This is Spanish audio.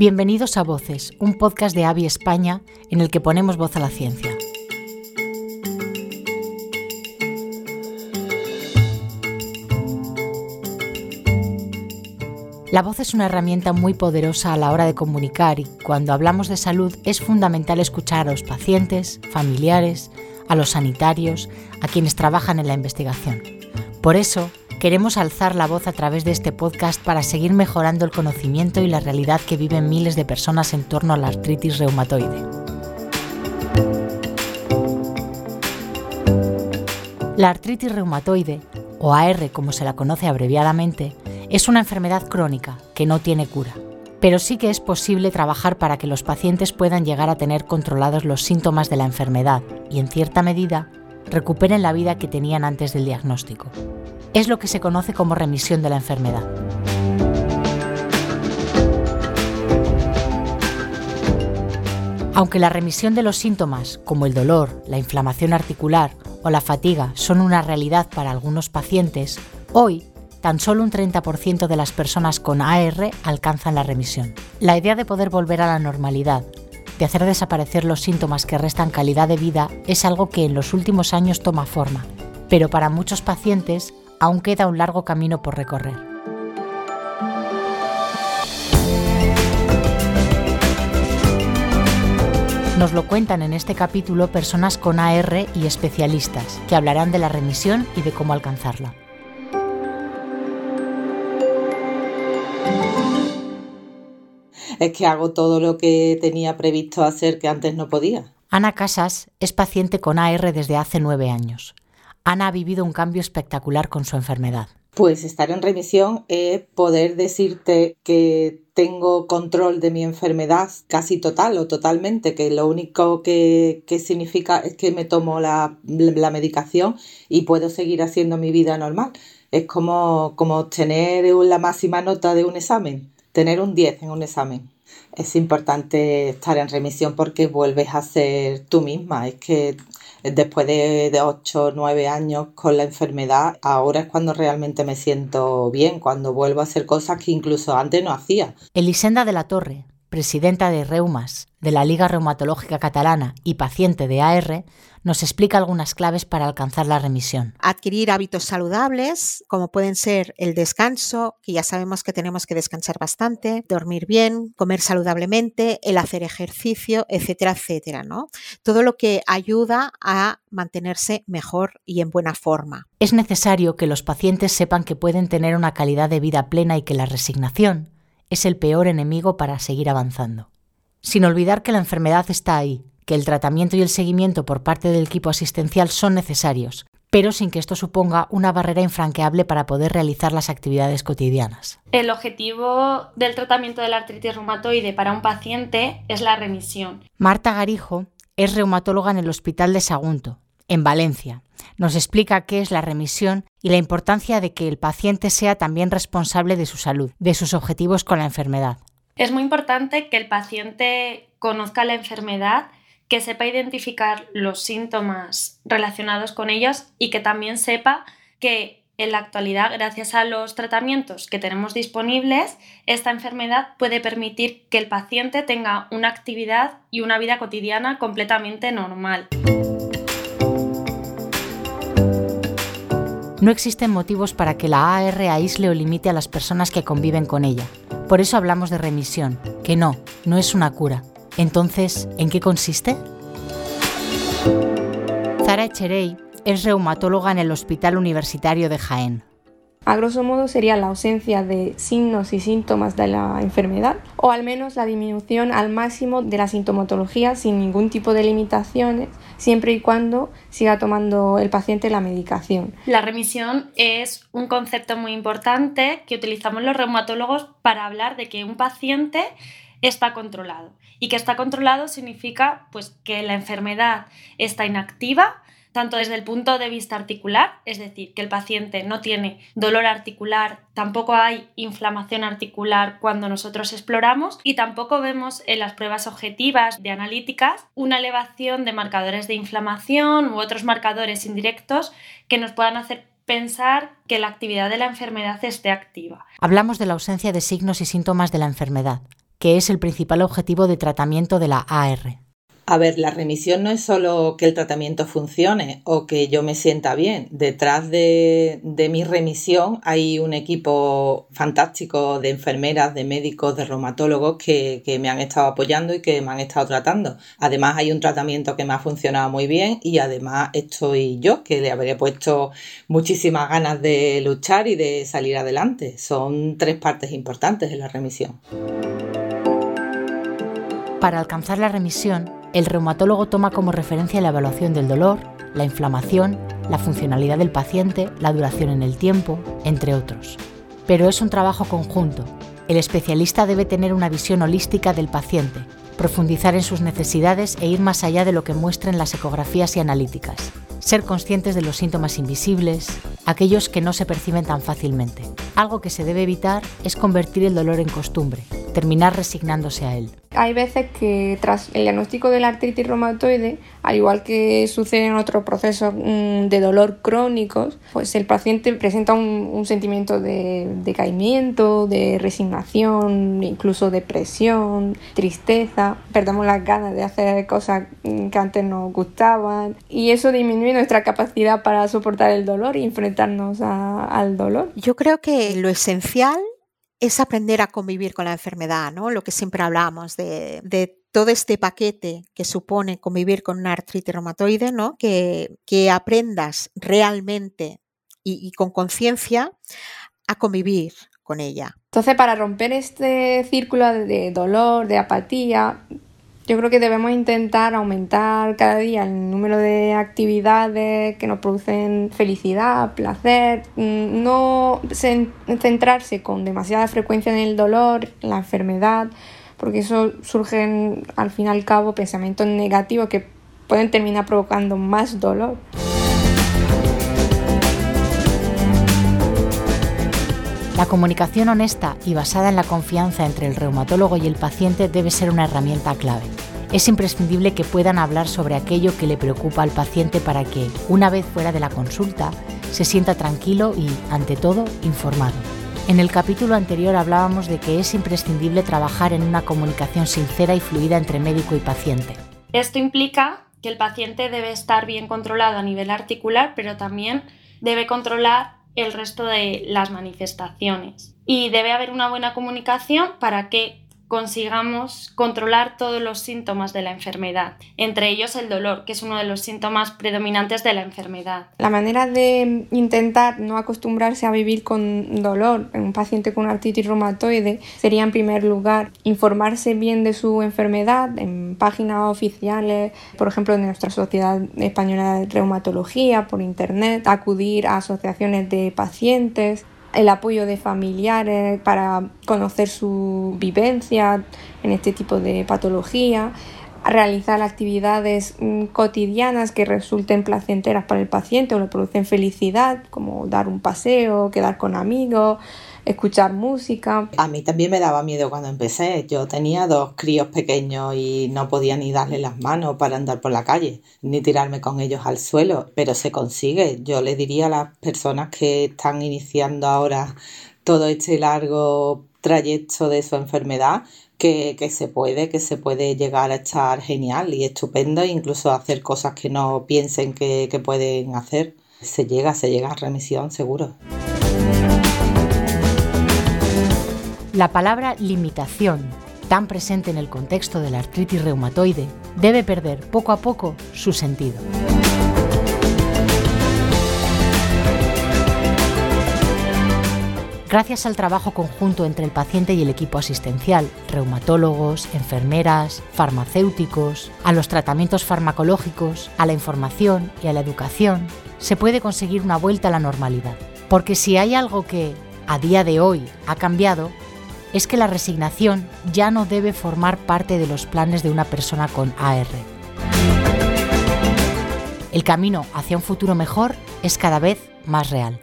Bienvenidos a Voces, un podcast de AVI España en el que ponemos voz a la ciencia. La voz es una herramienta muy poderosa a la hora de comunicar y cuando hablamos de salud es fundamental escuchar a los pacientes, familiares, a los sanitarios, a quienes trabajan en la investigación. Por eso, queremos alzar la voz a través de este podcast para seguir mejorando el conocimiento y la realidad que viven miles de personas en torno a la artritis reumatoide. La artritis reumatoide, o AR como se la conoce abreviadamente, es una enfermedad crónica que no tiene cura, pero sí que es posible trabajar para que los pacientes puedan llegar a tener controlados los síntomas de la enfermedad y, en cierta medida, recuperen la vida que tenían antes del diagnóstico. Es lo que se conoce como remisión de la enfermedad. Aunque la remisión de los síntomas, como el dolor, la inflamación articular o la fatiga, son una realidad para algunos pacientes, hoy tan solo un 30% de las personas con AR alcanzan la remisión. La idea de poder volver a la normalidad, de hacer desaparecer los síntomas que restan calidad de vida, es algo que en los últimos años toma forma, pero para muchos pacientes aún queda un largo camino por recorrer. Nos lo cuentan en este capítulo personas con AR y especialistas, que hablarán de la remisión y de cómo alcanzarla. es que hago todo lo que tenía previsto hacer que antes no podía. Ana Casas es paciente con AR desde hace nueve años. Ana ha vivido un cambio espectacular con su enfermedad. Pues estar en remisión es poder decirte que tengo control de mi enfermedad casi total o totalmente, que lo único que, significa es que me tomo la, medicación y puedo seguir haciendo mi vida normal. Es como, como tener la máxima nota de un examen tener un 10 en un examen. Es importante estar en remisión porque vuelves a ser tú misma. Es que después de, de 8 o 9 años con la enfermedad, ahora es cuando realmente me siento bien, cuando vuelvo a hacer cosas que incluso antes no hacía. Elisenda de la Torre, presidenta de Reumas, de la Liga Reumatológica Catalana y paciente de AR, nos explica algunas claves para alcanzar la remisión. Adquirir hábitos saludables, como pueden ser el descanso, que ya sabemos que tenemos que descansar bastante, dormir bien, comer saludablemente, el hacer ejercicio, etcétera, etcétera, ¿no? Todo lo que ayuda a mantenerse mejor y en buena forma. Es necesario que los pacientes sepan que pueden tener una calidad de vida plena y que la resignación es el peor enemigo para seguir avanzando. Sin olvidar que la enfermedad está ahí, que el tratamiento y el seguimiento por parte del equipo asistencial son necesarios, pero sin que esto suponga una barrera infranqueable para poder realizar las actividades cotidianas. El objetivo del tratamiento de la artritis reumatoide para un paciente es la remisión. Marta Garijo es reumatóloga en el Hospital de Sagunto, en Valencia. Nos explica qué es la remisión y la importancia de que el paciente sea también responsable de su salud, de sus objetivos con la enfermedad. Es muy importante que el paciente conozca la enfermedad que sepa identificar los síntomas relacionados con ellos y que también sepa que en la actualidad, gracias a los tratamientos que tenemos disponibles, esta enfermedad puede permitir que el paciente tenga una actividad y una vida cotidiana completamente normal. No existen motivos para que la AR aísle o limite a las personas que conviven con ella. Por eso hablamos de remisión, que no, no es una cura, entonces, ¿en qué consiste? Zara Echerey es reumatóloga en el Hospital Universitario de Jaén. A grosso modo sería la ausencia de signos y síntomas de la enfermedad o al menos la disminución al máximo de la sintomatología sin ningún tipo de limitaciones siempre y cuando siga tomando el paciente la medicación. La remisión es un concepto muy importante que utilizamos los reumatólogos para hablar de que un paciente está controlado. Y que está controlado significa pues, que la enfermedad está inactiva, tanto desde el punto de vista articular, es decir, que el paciente no tiene dolor articular, tampoco hay inflamación articular cuando nosotros exploramos y tampoco vemos en las pruebas objetivas de analíticas una elevación de marcadores de inflamación u otros marcadores indirectos que nos puedan hacer pensar que la actividad de la enfermedad esté activa. Hablamos de la ausencia de signos y síntomas de la enfermedad, que es el principal objetivo de tratamiento de la AR. A ver, la remisión no es solo que el tratamiento funcione o que yo me sienta bien. Detrás de, mi remisión hay un equipo fantástico de enfermeras, de médicos, de reumatólogos que, me han estado apoyando y que me han estado tratando. Además hay un tratamiento que me ha funcionado muy bien y además estoy yo, que le habría puesto muchísimas ganas de luchar y de salir adelante. Son tres partes importantes en la remisión. Para alcanzar la remisión, el reumatólogo toma como referencia la evaluación del dolor, la inflamación, la funcionalidad del paciente, la duración en el tiempo, entre otros. Pero es un trabajo conjunto. El especialista debe tener una visión holística del paciente, profundizar en sus necesidades e ir más allá de lo que muestren las ecografías y analíticas. Ser conscientes de los síntomas invisibles, aquellos que no se perciben tan fácilmente. Algo que se debe evitar es convertir el dolor en costumbre, terminar resignándose a él. Hay veces que tras el diagnóstico de la artritis reumatoide, al igual que sucede en otros procesos mm, de dolor crónicos, pues el paciente presenta un, sentimiento de decaimiento, de resignación, incluso depresión, tristeza, perdemos las ganas de hacer cosas que antes nos gustaban y eso disminuye nuestra capacidad para soportar el dolor y enfrentarnos al dolor. Yo creo que lo esencial es aprender a convivir con la enfermedad, ¿no? Lo que siempre hablamos de, todo este paquete que supone convivir con una artritis reumatoide, ¿no? Que, aprendas realmente y, con conciencia a convivir con ella. Entonces, para romper este círculo de dolor, de apatía, yo creo que debemos intentar aumentar cada día el número de actividades que nos producen felicidad, placer, mm, no centrarse con demasiada frecuencia en el dolor, la enfermedad, porque eso surgen al fin y al cabo pensamientos negativos que pueden terminar provocando más dolor. La comunicación honesta y basada en la confianza entre el reumatólogo y el paciente debe ser una herramienta clave. Es imprescindible que puedan hablar sobre aquello que le preocupa al paciente para que, una vez fuera de la consulta, se sienta tranquilo y, ante todo, informado. En el capítulo anterior hablábamos de que es imprescindible trabajar en una comunicación sincera y fluida entre médico y paciente. Esto implica que el paciente debe estar bien controlado a nivel articular, pero también debe controlar el resto de las manifestaciones. Y debe haber una buena comunicación para que consigamos controlar todos los síntomas de la enfermedad, entre ellos el dolor, que es uno de los síntomas predominantes de la enfermedad. La manera de intentar no acostumbrarse a vivir con dolor en un paciente con artritis reumatoide sería en primer lugar informarse bien de su enfermedad en páginas oficiales, por ejemplo de nuestra Sociedad Española de Reumatología, por internet, acudir a asociaciones de pacientes, el apoyo de familiares para conocer su vivencia en este tipo de patología, realizar actividades mm, cotidianas que resulten placenteras para el paciente o le producen felicidad, como dar un paseo, quedar con amigos, escuchar música. A mí también me daba miedo cuando empecé. Yo tenía dos críos pequeños y no podía ni darle las manos para andar por la calle, ni tirarme con ellos al suelo, pero se consigue. Yo le diría a las personas que están iniciando ahora todo este largo trayecto de su enfermedad que, se puede, que se puede llegar a estar genial y estupendo, incluso hacer cosas que no piensen que, que pueden hacer. Se llega, se llega a remisión seguro. La palabra limitación, tan presente en el contexto de la artritis reumatoide, debe perder poco a poco su sentido. Gracias al trabajo conjunto entre el paciente y el equipo asistencial, reumatólogos, enfermeras, farmacéuticos, a los tratamientos farmacológicos, a la información y a la educación, se puede conseguir una vuelta a la normalidad. Porque si hay algo que, a día de hoy, ha cambiado, es que la resignación ya no debe formar parte de los planes de una persona con AR. El camino hacia un futuro mejor es cada vez más real.